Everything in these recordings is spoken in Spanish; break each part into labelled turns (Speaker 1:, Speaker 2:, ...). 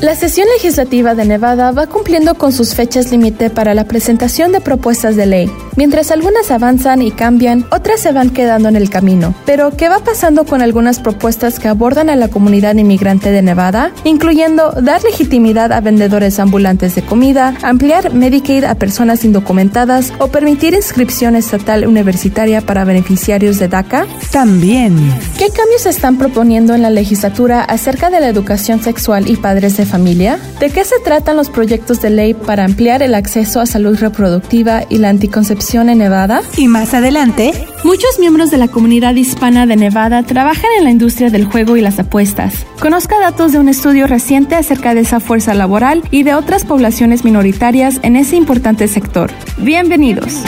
Speaker 1: La sesión legislativa de Nevada va cumpliendo con sus fechas límite para la presentación de propuestas de ley. Mientras algunas avanzan y cambian, otras se van quedando en el camino. Pero, ¿qué va pasando con algunas propuestas que abordan a la comunidad inmigrante de Nevada? Incluyendo dar legitimidad a vendedores ambulantes de comida, ampliar Medicaid a personas indocumentadas o permitir inscripción estatal universitaria para beneficiarios de DACA?
Speaker 2: También.
Speaker 1: ¿Qué cambios están proponiendo en la legislatura acerca de la educación sexual y padres de familia? ¿De qué se tratan los proyectos de ley para ampliar el acceso a salud reproductiva y la anticoncepción en Nevada?
Speaker 2: Y más adelante,
Speaker 1: muchos miembros de la comunidad hispana de Nevada trabajan en la industria del juego y las apuestas. Conozca datos de un estudio reciente acerca de esa fuerza laboral y de otras poblaciones minoritarias en ese importante sector. Bienvenidos.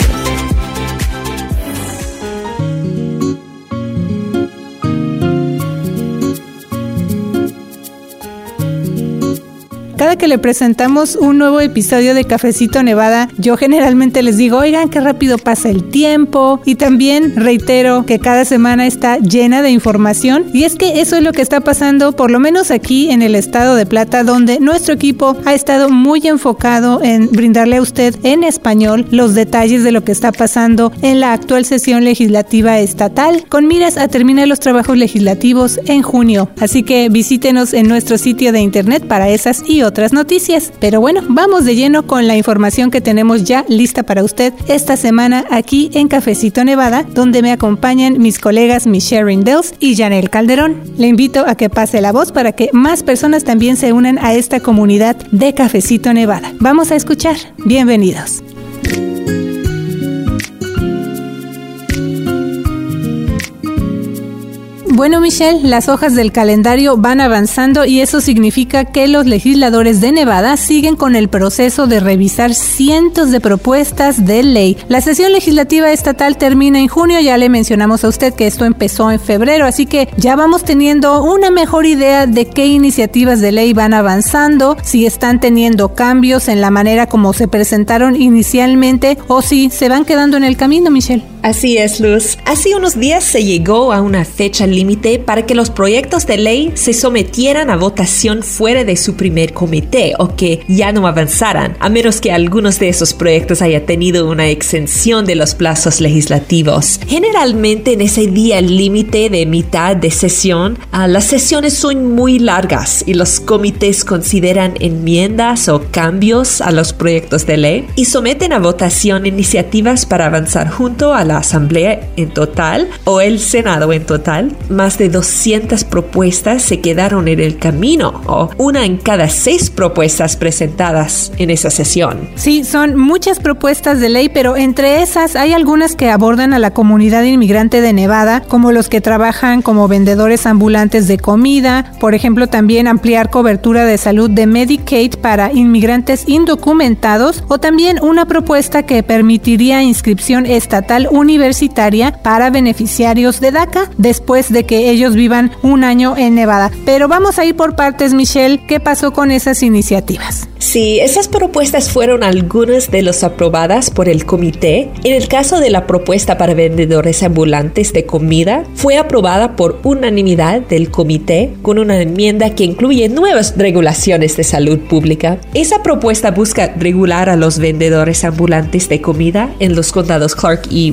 Speaker 2: Que le presentamos un nuevo episodio de Cafecito Nevada, yo generalmente les digo, oigan, qué rápido pasa el tiempo. Y también reitero que cada semana está llena de información. Y es que eso es lo que está pasando, por lo menos aquí en el estado de Plata, donde nuestro equipo ha estado muy enfocado en brindarle a usted en español los detalles de lo que está pasando en la actual sesión legislativa estatal, con miras a terminar los trabajos legislativos en junio. Así que visítenos en nuestro sitio de internet para esas y otras noticias. Pero bueno, vamos de lleno con la información que tenemos ya lista para usted esta semana aquí en Cafecito Nevada, donde me acompañan mis colegas Michelle Rindels y Janel Calderón. Le invito a que pase la voz para que más personas también se unan a esta comunidad de Cafecito Nevada. Vamos a escuchar. Bienvenidos. Bueno, Michelle, las hojas del calendario van avanzando y eso significa que los legisladores de Nevada siguen con el proceso de revisar cientos de propuestas de ley. La sesión legislativa estatal termina en junio, ya le mencionamos a usted que esto empezó en febrero, así que ya vamos teniendo una mejor idea de qué iniciativas de ley van avanzando, si están teniendo cambios en la manera como se presentaron inicialmente o si se van quedando en el camino, Michelle.
Speaker 3: Así es, Luz. Hace unos días se llegó a una fecha límite para que los proyectos de ley se sometieran a votación fuera de su primer comité o que ya no avanzaran, a menos que algunos de esos proyectos haya tenido una extensión de los plazos legislativos. Generalmente en ese día límite de mitad de sesión, ah, las sesiones son muy largas y los comités consideran enmiendas o cambios a los proyectos de ley y someten a votación iniciativas para avanzar junto a la Asamblea en total o el Senado en total, más de 200 propuestas se quedaron en el camino o una en cada seis propuestas presentadas en esa sesión.
Speaker 2: Sí, son muchas propuestas de ley, pero entre esas hay algunas que abordan a la comunidad inmigrante de Nevada, como los que trabajan como vendedores ambulantes de comida, por ejemplo, también ampliar cobertura de salud de Medicaid para inmigrantes indocumentados o también una propuesta que permitiría inscripción estatal universitaria para beneficiarios de DACA después de que ellos vivan un año en Nevada. Pero vamos a ir por partes, Michelle. ¿Qué pasó con esas iniciativas?
Speaker 3: Sí, esas propuestas fueron algunas de las aprobadas por el comité. En el caso de la propuesta para vendedores ambulantes de comida, fue aprobada por unanimidad del comité con una enmienda que incluye nuevas regulaciones de salud pública. Esa propuesta busca regular a los vendedores ambulantes de comida en los condados Clark y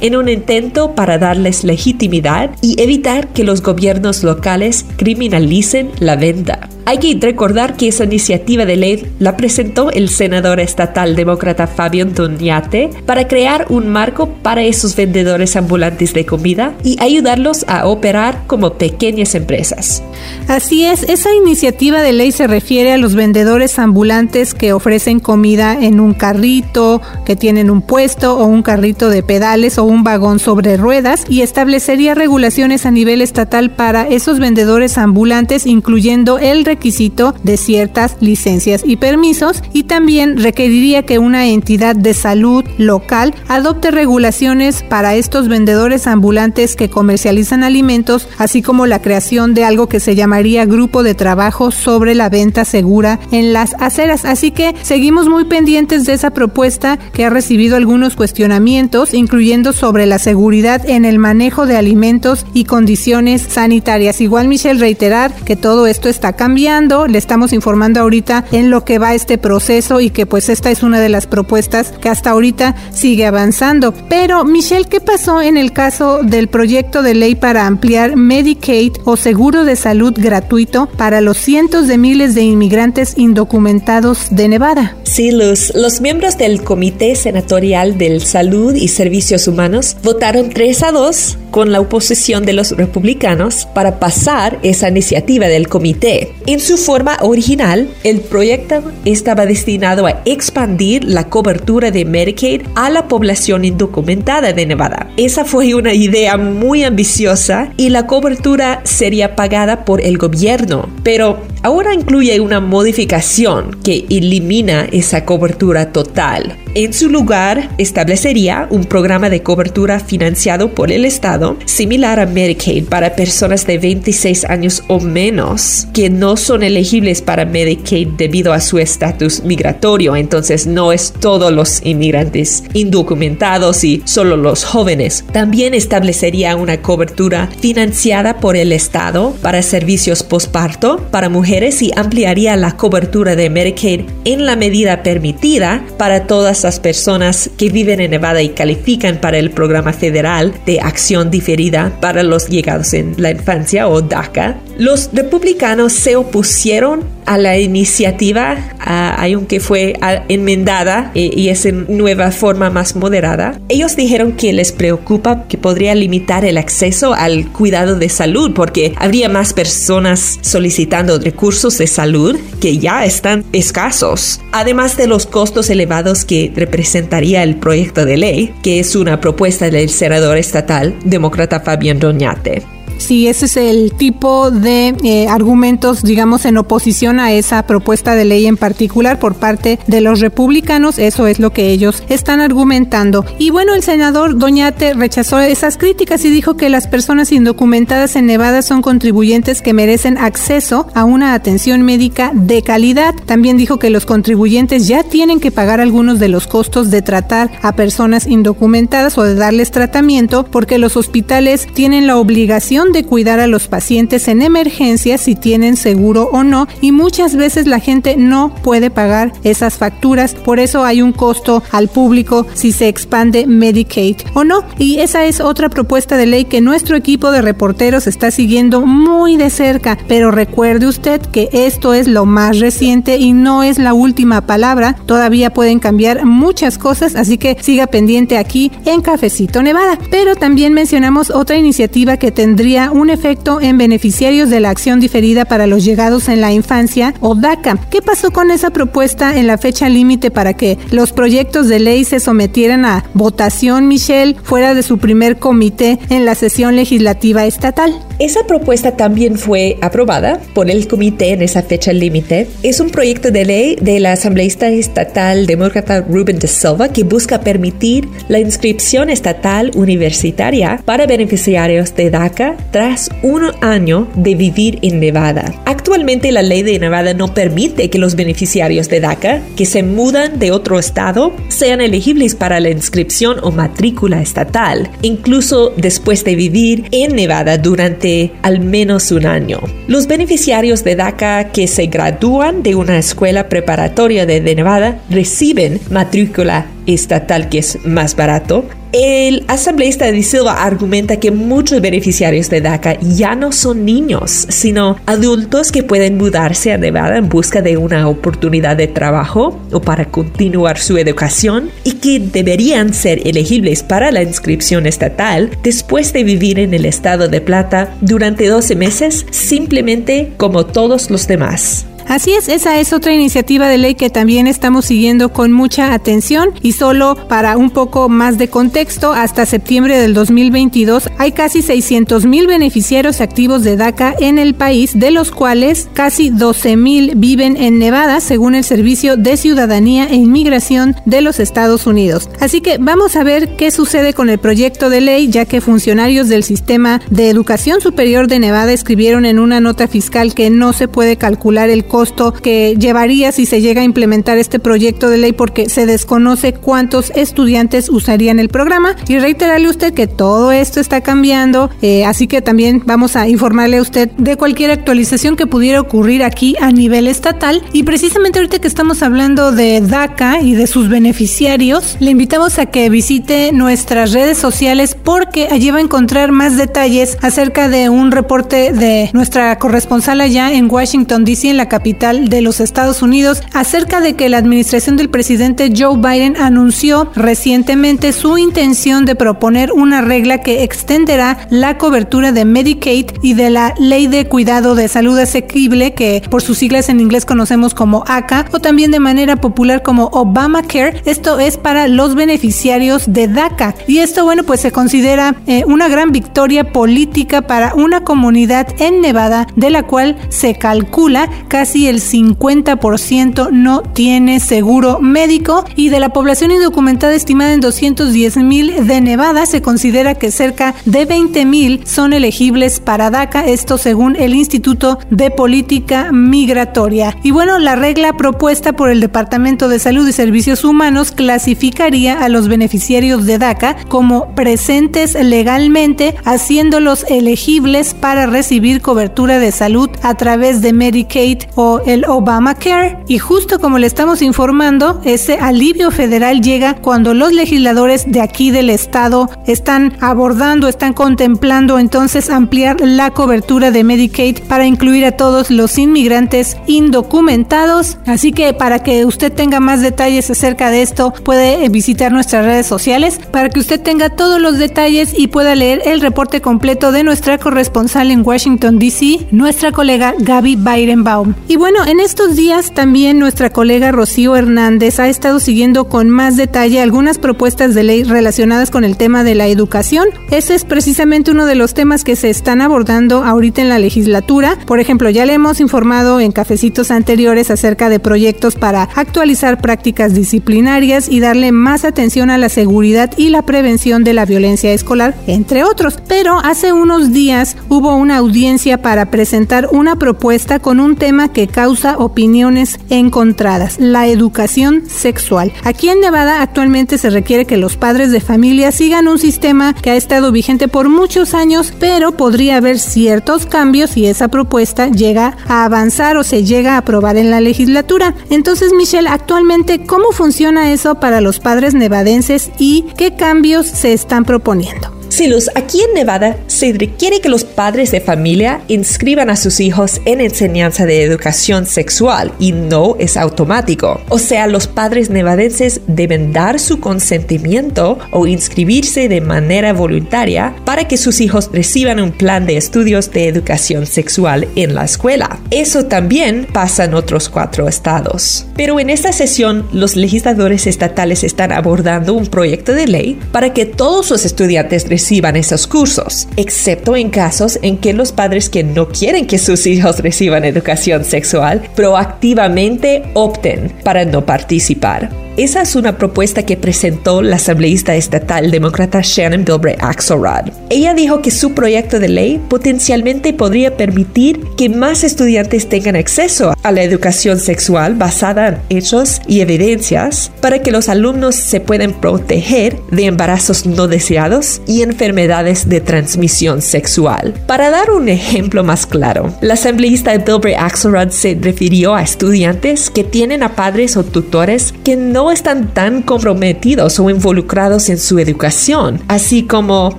Speaker 3: En un intento para darles legitimidad y evitar que los gobiernos locales criminalicen la venta. Hay que recordar que esa iniciativa de ley la presentó el senador estatal demócrata Fabio Antoniate para crear un marco para esos vendedores ambulantes de comida y ayudarlos a operar como pequeñas empresas.
Speaker 2: Así es, esa iniciativa de ley se refiere a los vendedores ambulantes que ofrecen comida en un carrito, que tienen un puesto o un carrito de pedales o un vagón sobre ruedas y establecería regulaciones a nivel estatal para esos vendedores ambulantes, incluyendo el requisito de ciertas licencias y permisos y también requeriría que una entidad de salud local adopte regulaciones para estos vendedores ambulantes que comercializan alimentos, así como la creación de algo que se llamaría grupo de trabajo sobre la venta segura en las aceras. Así que seguimos muy pendientes de esa propuesta que ha recibido algunos cuestionamientos, incluyendo sobre la seguridad en el manejo de alimentos y condiciones sanitarias. Igual, Michelle, reiterar que todo esto está cambiando Le estamos informando ahorita en lo que va este proceso y que pues esta es una de las propuestas que hasta ahorita sigue avanzando. Pero Michelle, ¿qué pasó en el caso del proyecto de ley para ampliar Medicaid o seguro de salud gratuito para los cientos de miles de inmigrantes indocumentados de Nevada?
Speaker 3: Sí, Luz. Los miembros del Comité Senatorial del Salud y Servicios Humanos votaron 3 a 2 con la oposición de los republicanos para pasar esa iniciativa del comité. En su forma original, el proyecto estaba destinado a expandir la cobertura de Medicaid a la población indocumentada de Nevada. Esa fue una idea muy ambiciosa y la cobertura sería pagada por el gobierno, pero ahora incluye una modificación que elimina esa cobertura total. En su lugar, establecería un programa de cobertura financiado por el Estado, similar a Medicaid para personas de 26 años o menos que no son elegibles para Medicaid debido a su estatus migratorio. Entonces, no es todos los inmigrantes indocumentados y solo los jóvenes. También establecería una cobertura financiada por el Estado para servicios posparto para mujeres y ampliaría la cobertura de Medicaid en la medida permitida para todas las personas que viven en Nevada y califican para el programa federal de acción diferida para los llegados en la infancia o DACA, los republicanos se opusieron a la iniciativa, aunque fue enmendada eh, y es en nueva forma más moderada. Ellos dijeron que les preocupa que podría limitar el acceso al cuidado de salud porque habría más personas solicitando recursos de salud que ya están escasos, además de los costos elevados que representaría el proyecto de ley, que es una propuesta del senador estatal demócrata Fabián Doñate
Speaker 2: si ese es el tipo de eh, argumentos, digamos, en oposición a esa propuesta de ley en particular por parte de los republicanos, eso es lo que ellos están argumentando. Y bueno, el senador Doñate rechazó esas críticas y dijo que las personas indocumentadas en Nevada son contribuyentes que merecen acceso a una atención médica de calidad. También dijo que los contribuyentes ya tienen que pagar algunos de los costos de tratar a personas indocumentadas o de darles tratamiento porque los hospitales tienen la obligación de cuidar a los pacientes en emergencia si tienen seguro o no y muchas veces la gente no puede pagar esas facturas, por eso hay un costo al público si se expande Medicaid o no. Y esa es otra propuesta de ley que nuestro equipo de reporteros está siguiendo muy de cerca, pero recuerde usted que esto es lo más reciente y no es la última palabra, todavía pueden cambiar muchas cosas, así que siga pendiente aquí en Cafecito Nevada. Pero también mencionamos otra iniciativa que tendría un efecto en beneficiarios de la acción diferida para los llegados en la infancia o DACA. ¿Qué pasó con esa propuesta en la fecha límite para que los proyectos de ley se sometieran a votación, Michelle, fuera de su primer comité en la sesión legislativa estatal?
Speaker 3: Esa propuesta también fue aprobada por el comité en esa fecha límite. Es un proyecto de ley de la asambleísta estatal demócrata Ruben de Silva que busca permitir la inscripción estatal universitaria para beneficiarios de DACA tras un año de vivir en Nevada. Actualmente la ley de Nevada no permite que los beneficiarios de DACA que se mudan de otro estado sean elegibles para la inscripción o matrícula estatal, incluso después de vivir en Nevada durante al menos un año. Los beneficiarios de DACA que se gradúan de una escuela preparatoria de Nevada reciben matrícula estatal que es más barato, el asambleísta de Silva argumenta que muchos beneficiarios de DACA ya no son niños, sino adultos que pueden mudarse a Nevada en busca de una oportunidad de trabajo o para continuar su educación y que deberían ser elegibles para la inscripción estatal después de vivir en el estado de Plata durante 12 meses, simplemente como todos los demás.
Speaker 2: Así es, esa es otra iniciativa de ley que también estamos siguiendo con mucha atención y solo para un poco más de contexto, hasta septiembre del 2022 hay casi 600 mil beneficiarios activos de DACA en el país, de los cuales casi 12 mil viven en Nevada, según el Servicio de Ciudadanía e Inmigración de los Estados Unidos. Así que vamos a ver qué sucede con el proyecto de ley, ya que funcionarios del Sistema de Educación Superior de Nevada escribieron en una nota fiscal que no se puede calcular el costo que llevaría si se llega a implementar este proyecto de ley porque se desconoce cuántos estudiantes usarían el programa y reiterarle a usted que todo esto está cambiando, eh, así que también vamos a informarle a usted de cualquier actualización que pudiera ocurrir aquí a nivel estatal y precisamente ahorita que estamos hablando de DACA y de sus beneficiarios, le invitamos a que visite nuestras redes sociales porque allí va a encontrar más detalles acerca de un reporte de nuestra corresponsal allá en Washington, D.C., en la capital de los Estados Unidos, acerca de que la administración del presidente Joe Biden anunció recientemente su intención de proponer una regla que extenderá la cobertura de Medicaid y de la Ley de Cuidado de Salud Asequible, que por sus siglas en inglés conocemos como ACA, o también de manera popular como Obamacare. Esto es para los beneficiarios de DACA. Y esto, bueno, pues se considera eh, una gran victoria política para una comunidad en Nevada de la cual se calcula casi el 50% no tiene seguro médico y de la población indocumentada estimada en 210 mil de Nevada se considera que cerca de 20 mil son elegibles para DACA, esto según el Instituto de Política Migratoria. Y bueno, la regla propuesta por el Departamento de Salud y Servicios Humanos clasificaría a los beneficiarios de DACA como presentes legalmente, haciéndolos elegibles para recibir cobertura de salud a través de Medicaid o el Obamacare. Y justo como le estamos informando, ese alivio federal llega cuando los legisladores de aquí del estado están abordando, están contemplando entonces ampliar la cobertura de Medicaid para incluir a todos los inmigrantes indocumentados. Así que para que usted tenga más detalles acerca de esto, puede visitar nuestras redes sociales para que usted tenga todos los detalles y pueda leer el reporte completo de nuestra corresponsal en Washington, D.C., nuestra colega Gaby Byrenbaum. Y bueno, en estos días también nuestra colega Rocío Hernández ha estado siguiendo con más detalle algunas propuestas de ley relacionadas con el tema de la educación. Ese es precisamente uno de los temas que se están abordando ahorita en la legislatura. Por ejemplo, ya le hemos informado en cafecitos anteriores acerca de proyectos para actualizar prácticas disciplinarias y darle más atención a la seguridad y la prevención de la violencia escolar, entre otros. Pero hace unos días hubo una audiencia para presentar una propuesta con un tema que causa opiniones encontradas, la educación sexual. Aquí en Nevada actualmente se requiere que los padres de familia sigan un sistema que ha estado vigente por muchos años, pero podría haber ciertos cambios si esa propuesta llega a avanzar o se llega a aprobar en la legislatura. Entonces, Michelle, actualmente, ¿cómo funciona eso para los padres nevadenses y qué cambios se están proponiendo?
Speaker 3: Silus, aquí en Nevada se requiere que los padres de familia inscriban a sus hijos en enseñanza de educación sexual y no es automático. O sea, los padres nevadenses deben dar su consentimiento o inscribirse de manera voluntaria para que sus hijos reciban un plan de estudios de educación sexual en la escuela. Eso también pasa en otros cuatro estados. Pero en esta sesión, los legisladores estatales están abordando un proyecto de ley para que todos los estudiantes reciban reciban esos cursos, excepto en casos en que los padres que no quieren que sus hijos reciban educación sexual proactivamente opten para no participar. Esa es una propuesta que presentó la asambleísta estatal demócrata Shannon Bilbray Axelrod. Ella dijo que su proyecto de ley potencialmente podría permitir que más estudiantes tengan acceso a la educación sexual basada en hechos y evidencias para que los alumnos se puedan proteger de embarazos no deseados y enfermedades de transmisión sexual. Para dar un ejemplo más claro, la asambleísta Bilbray Axelrod se refirió a estudiantes que tienen a padres o tutores que no están tan comprometidos o involucrados en su educación, así como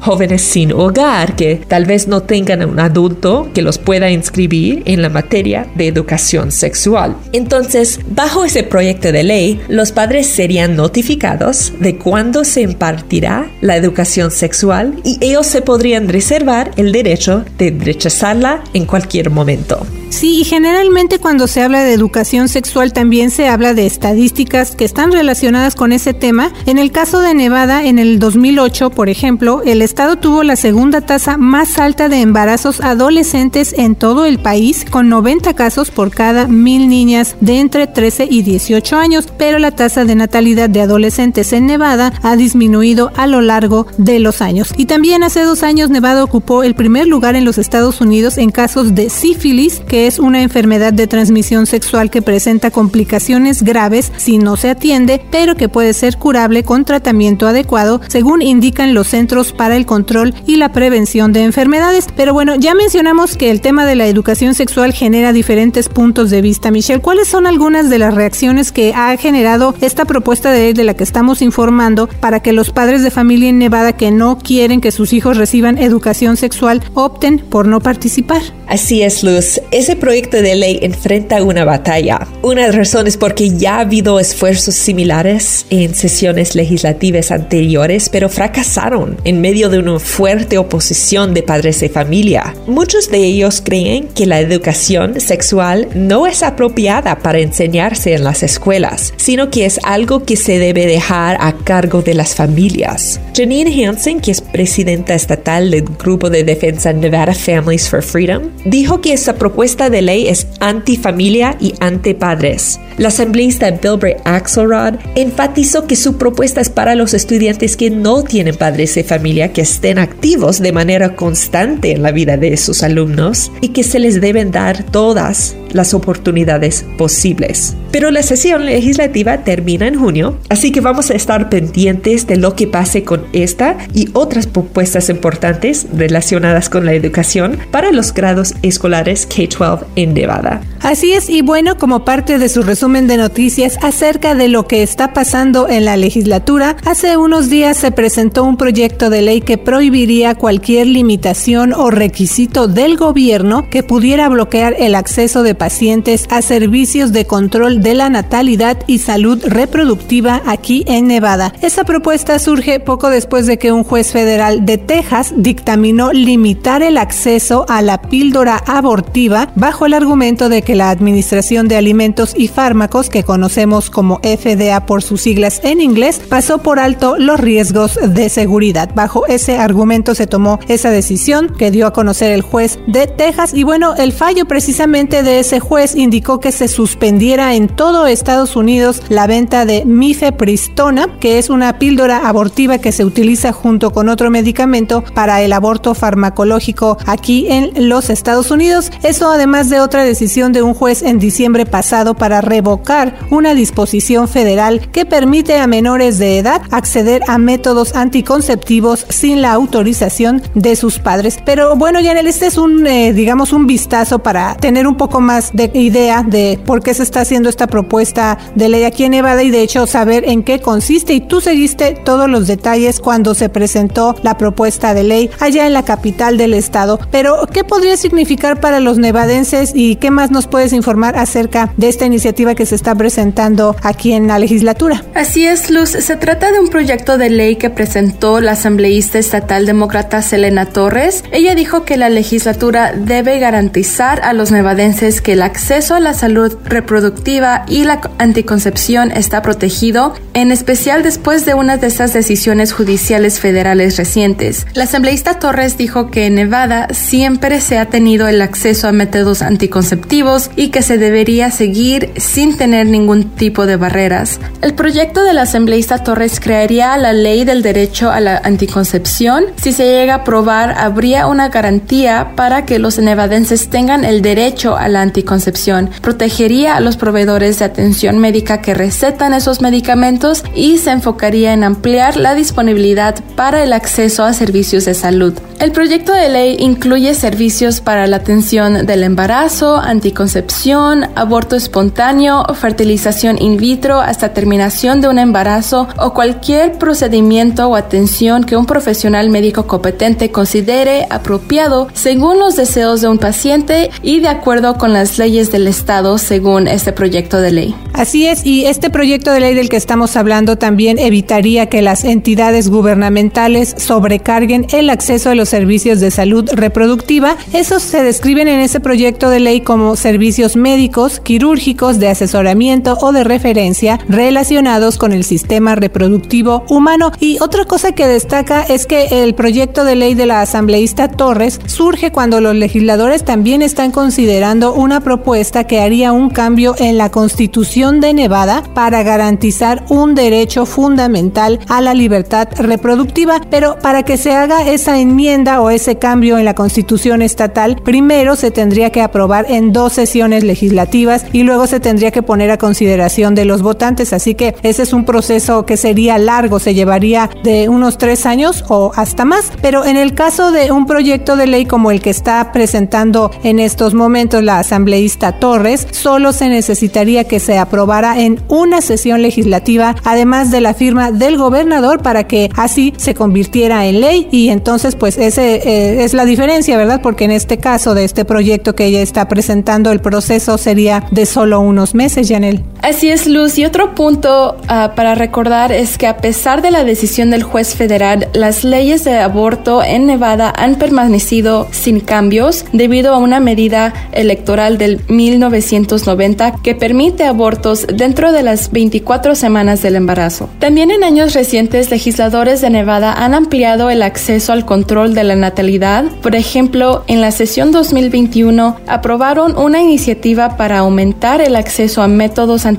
Speaker 3: jóvenes sin hogar que tal vez no tengan un adulto que los pueda inscribir en la materia de educación sexual. Entonces, bajo ese proyecto de ley, los padres serían notificados de cuándo se impartirá la educación sexual y ellos se podrían reservar el derecho de rechazarla en cualquier momento.
Speaker 2: Sí, y generalmente cuando se habla de educación sexual también se habla de estadísticas que están relacionadas con ese tema. En el caso de Nevada, en el 2008, por ejemplo, el estado tuvo la segunda tasa más alta de embarazos adolescentes en todo el país, con 90 casos por cada mil niñas de entre 13 y 18 años, pero la tasa de natalidad de adolescentes en Nevada ha disminuido a lo largo de los años. Y también hace dos años Nevada ocupó el primer lugar en los Estados Unidos en casos de sífilis, que es una enfermedad de transmisión sexual que presenta complicaciones graves si no se atiende, pero que puede ser curable con tratamiento adecuado, según indican los Centros para el Control y la Prevención de Enfermedades. Pero bueno, ya mencionamos que el tema de la educación sexual genera diferentes puntos de vista. Michelle, ¿cuáles son algunas de las reacciones que ha generado esta propuesta de ley de la que estamos informando para que los padres de familia en Nevada que no quieren que sus hijos reciban educación sexual opten por no participar?
Speaker 3: Así es, Luz. Proyecto de ley enfrenta una batalla. Una razón es porque ya ha habido esfuerzos similares en sesiones legislativas anteriores, pero fracasaron en medio de una fuerte oposición de padres de familia. Muchos de ellos creen que la educación sexual no es apropiada para enseñarse en las escuelas, sino que es algo que se debe dejar a cargo de las familias. Janine Hansen, que es presidenta estatal del Grupo de Defensa Nevada Families for Freedom, dijo que esta propuesta de ley es antifamilia y antipadres. La asambleísta Bilbray Axelrod enfatizó que su propuesta es para los estudiantes que no tienen padres de familia que estén activos de manera constante en la vida de sus alumnos y que se les deben dar todas las oportunidades posibles. Pero la sesión legislativa termina en junio, así que vamos a estar pendientes de lo que pase con esta y otras propuestas importantes relacionadas con la educación para los grados escolares K-12 en Nevada.
Speaker 2: Así es, y bueno, como parte de su resumen de noticias acerca de lo que está pasando en la legislatura, hace unos días se presentó un proyecto de ley que prohibiría cualquier limitación o requisito del gobierno que pudiera bloquear el acceso de pacientes a servicios de control de la natalidad y salud reproductiva aquí en Nevada. Esa propuesta surge poco después de que un juez federal de Texas dictaminó limitar el acceso a la píldora abortiva bajo el argumento de que la Administración de Alimentos y Fármacos, que conocemos como FDA por sus siglas en inglés, pasó por alto los riesgos de seguridad. Bajo ese argumento se tomó esa decisión que dio a conocer el juez de Texas y bueno, el fallo precisamente de ese juez indicó que se suspendiera en todo Estados Unidos la venta de mifepristona, que es una píldora abortiva que se utiliza junto con otro medicamento para el aborto farmacológico aquí en los Estados Unidos. Eso además de otra decisión de un juez en diciembre pasado para revocar una disposición federal que permite a menores de edad acceder a métodos anticonceptivos sin la autorización de sus padres. Pero bueno, Yanel, este es un, eh, digamos, un vistazo para tener un poco más de idea de por qué se está haciendo esta propuesta de ley aquí en Nevada y de hecho saber en qué consiste. Y tú seguiste todos los detalles cuando se presentó la propuesta de ley allá en la capital del estado. Pero, ¿qué podría significar para los nevadenses y qué más nos puedes informar acerca de esta iniciativa que se está presentando aquí en la legislatura?
Speaker 1: Así es, Luz. Se trata de un proyecto de ley que presentó la asambleísta estatal demócrata Selena Torres. Ella dijo que la legislatura debe garantizar a los nevadenses que el acceso a la salud reproductiva y la anticoncepción está protegido, en especial después de una de esas decisiones judiciales federales recientes. La asambleísta Torres dijo que en Nevada siempre se ha tenido el acceso a métodos anticonceptivos y que se debería seguir sin tener ningún tipo de barreras. El proyecto de la asambleísta Torres crearía la ley del derecho a la anticoncepción. Si se llega a aprobar, habría una garantía para que los nevadenses tengan el derecho a la anticoncepción. Protegería a los proveedores de atención médica que recetan esos medicamentos y se enfocaría en ampliar la disponibilidad para el acceso a servicios de salud. El proyecto de ley incluye servicios para la atención del embarazo, anticoncepción, aborto espontáneo, fertilización in vitro hasta terminación de un embarazo o cualquier procedimiento o atención que un profesional médico competente considere apropiado según los deseos de un paciente y de acuerdo con las leyes del Estado según este proyecto de ley.
Speaker 2: Así es, y este proyecto de ley del que estamos hablando también evitaría que las entidades gubernamentales sobrecarguen el acceso a los servicios de salud reproductiva. Esos se describen en ese proyecto de ley como servicios médicos, quirúrgicos, de asesoramiento o de referencia relacionados con el sistema reproductivo humano. Y otra cosa que destaca es que el proyecto de ley de la asambleísta Torres surge cuando los legisladores también están considerando una propuesta que haría un cambio en la Constitución de Nevada para garantizar un derecho fundamental a la libertad reproductiva, pero para que se haga esa enmienda o ese cambio en la Constitución estatal, primero se tendría que aprobar en dos sesiones legislativas y luego se tendría que poner a consideración de los votantes, así que ese es un proceso que sería largo, se llevaría de unos tres años o hasta más, pero en el caso de un proyecto de ley como el que está presentando en estos momentos la asambleísta Torres, solo se necesitaría que se aprobara en una sesión legislativa, además de la firma del gobernador para que así se convirtiera en ley. Y entonces pues ese eh, es la diferencia, ¿verdad? Porque en este caso de este proyecto que ella está presentando el proceso sería de solo unos meses, Janel.
Speaker 1: Así es, Luz. Y otro punto ah, para recordar es que a pesar de la decisión del juez federal, las leyes de aborto en Nevada han permanecido sin cambios debido a una medida electoral del 1990 que permite abortos dentro de las 24 semanas del embarazo. También en años recientes, legisladores de Nevada han ampliado el acceso al control de la natalidad. Por ejemplo, en la sesión 2021 aprobaron una iniciativa para aumentar el acceso a métodos anticonceptivos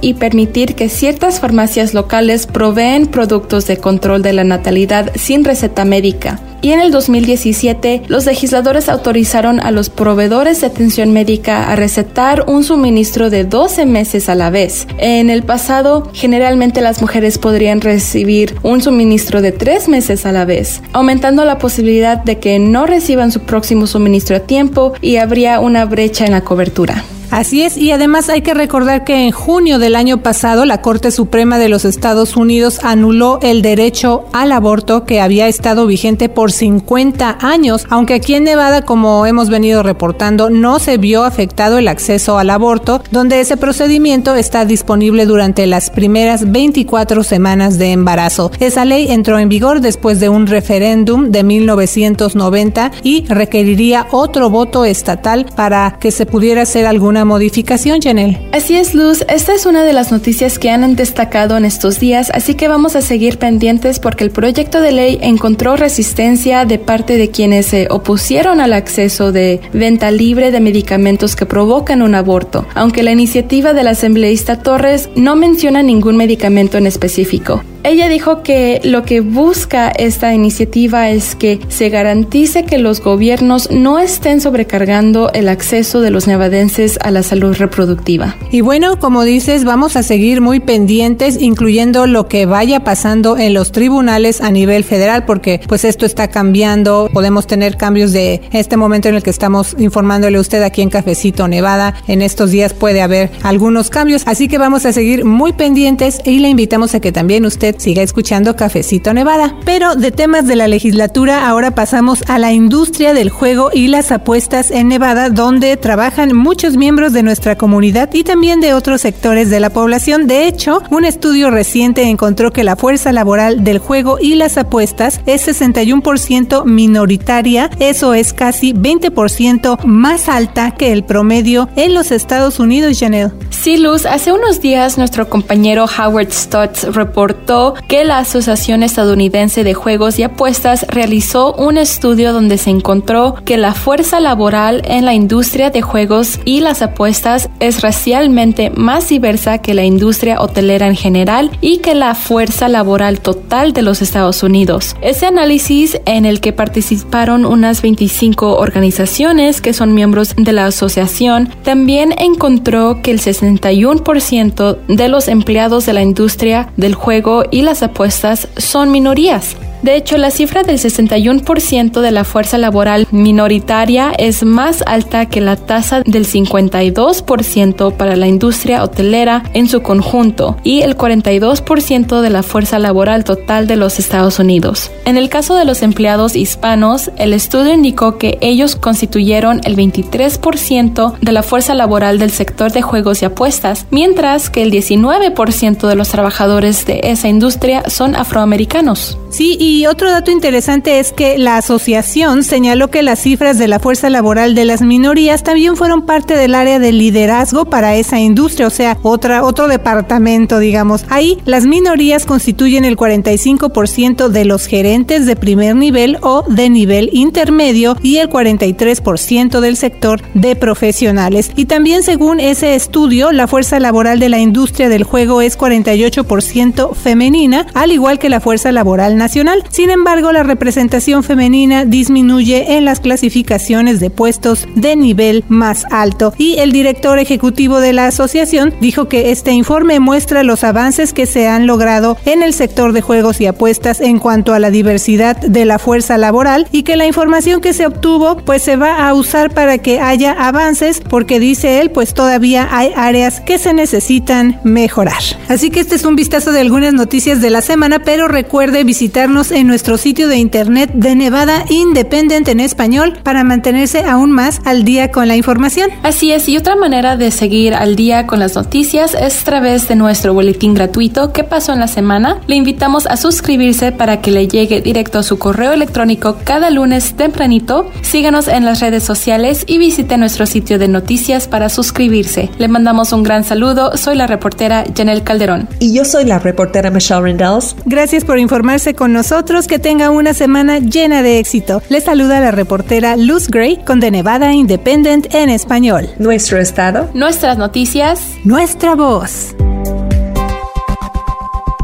Speaker 1: y permitir que ciertas farmacias locales proveen productos de control de la natalidad sin receta médica. Y en el 2017, los legisladores autorizaron a los proveedores de atención médica a recetar un suministro de 12 meses a la vez. En el pasado, generalmente las mujeres podrían recibir un suministro de 3 meses a la vez, aumentando la posibilidad de que no reciban su próximo suministro a tiempo y habría una brecha en la cobertura.
Speaker 2: Así es, y además hay que recordar que en junio del año pasado la Corte Suprema de los Estados Unidos anuló el derecho al aborto que había estado vigente por 50 años, aunque aquí en Nevada, como hemos venido reportando, no se vio afectado el acceso al aborto, donde ese procedimiento está disponible durante las primeras 24 semanas de embarazo. Esa ley entró en vigor después de un referéndum de 1990 y requeriría otro voto estatal para que se pudiera hacer alguna modificación, Janel.
Speaker 1: Así es, Luz. Esta es una de las noticias que han destacado en estos días, así que vamos a seguir pendientes porque el proyecto de ley encontró resistencia de parte de quienes se opusieron al acceso de venta libre de medicamentos que provocan un aborto, aunque la iniciativa del asambleísta Torres no menciona ningún medicamento en específico. Ella dijo que lo que busca esta iniciativa es que se garantice que los gobiernos no estén sobrecargando el acceso de los nevadenses a la salud reproductiva.
Speaker 2: Y bueno, como dices, vamos a seguir muy pendientes, incluyendo lo que vaya pasando en los tribunales a nivel federal, porque pues esto está cambiando, podemos tener cambios de este momento en el que estamos informándole a usted aquí en Cafecito Nevada. En estos días puede haber algunos cambios, así que vamos a seguir muy pendientes y le invitamos a que también usted siga escuchando Cafecito Nevada. Pero de temas de la legislatura, ahora pasamos a la industria del juego y las apuestas en Nevada, donde trabajan muchos miembros de nuestra comunidad y también de otros sectores de la población. De hecho, un estudio reciente encontró que la fuerza laboral del juego y las apuestas es 61% minoritaria, eso es casi 20% más alta que el promedio en los Estados Unidos, Janelle.
Speaker 1: Sí, Luz, hace unos días nuestro compañero Howard Stutz reportó que la Asociación Estadounidense de Juegos y Apuestas realizó un estudio donde se encontró que la fuerza laboral en la industria de juegos y las apuestas es racialmente más diversa que la industria hotelera en general y que la fuerza laboral total de los Estados Unidos. Ese análisis en el que participaron unas 25 organizaciones que son miembros de la asociación también encontró que el 61% de los empleados de la industria del juego y las apuestas son minorías. De hecho, la cifra del 61% de la fuerza laboral minoritaria es más alta que la tasa del 52% para la industria hotelera en su conjunto y el 42% de la fuerza laboral total de los Estados Unidos. En el caso de los empleados hispanos, el estudio indicó que ellos constituyeron el 23% de la fuerza laboral del sector de juegos y apuestas, mientras que el 19% de los trabajadores de esa industria son afroamericanos.
Speaker 2: Sí, y Y otro dato interesante es que la asociación señaló que las cifras de la fuerza laboral de las minorías también fueron parte del área de liderazgo para esa industria, o sea, otra, otro departamento, digamos. Ahí las minorías constituyen el 45% de los gerentes de primer nivel o de nivel intermedio y el 43% del sector de profesionales. Y también según ese estudio, la fuerza laboral de la industria del juego es 48% femenina, al igual que la fuerza laboral nacional. Sin embargo, la representación femenina disminuye en las clasificaciones de puestos de nivel más alto. Y el director ejecutivo de la asociación dijo que este informe muestra los avances que se han logrado en el sector de juegos y apuestas en cuanto a la diversidad de la fuerza laboral y que la información que se obtuvo pues se va a usar para que haya avances porque dice él pues todavía hay áreas que se necesitan mejorar. Así que este es un vistazo de algunas noticias de la semana, pero recuerde visitarnos en nuestro sitio de internet de Nevada Independent en español para mantenerse aún más al día con la información.
Speaker 1: Así es, y otra manera de seguir al día con las noticias es a través de nuestro boletín gratuito ¿Qué pasó en la semana? Le invitamos a suscribirse para que le llegue directo a su correo electrónico cada lunes tempranito. Síganos en las redes sociales y visite nuestro sitio de noticias para suscribirse. Le mandamos un gran saludo. Soy la reportera Janelle Calderón.
Speaker 3: Y yo soy la reportera Michelle Rendells.
Speaker 2: Gracias por informarse con nosotros. Que tenga una semana llena de éxito. Le saluda la reportera Luz Gray con The Nevada Independent en español.
Speaker 3: Nuestro estado.
Speaker 1: Nuestras noticias.
Speaker 2: Nuestra voz.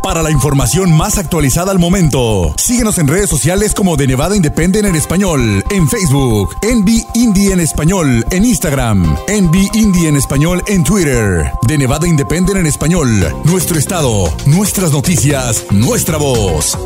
Speaker 4: Para la información más actualizada al momento, síguenos en redes sociales como de Nevada Independent en español, en Facebook, Envy Indie en español, en Instagram, Envy Indie en español en Twitter, de Nevada Independent en español, nuestro estado, nuestras noticias, nuestra voz.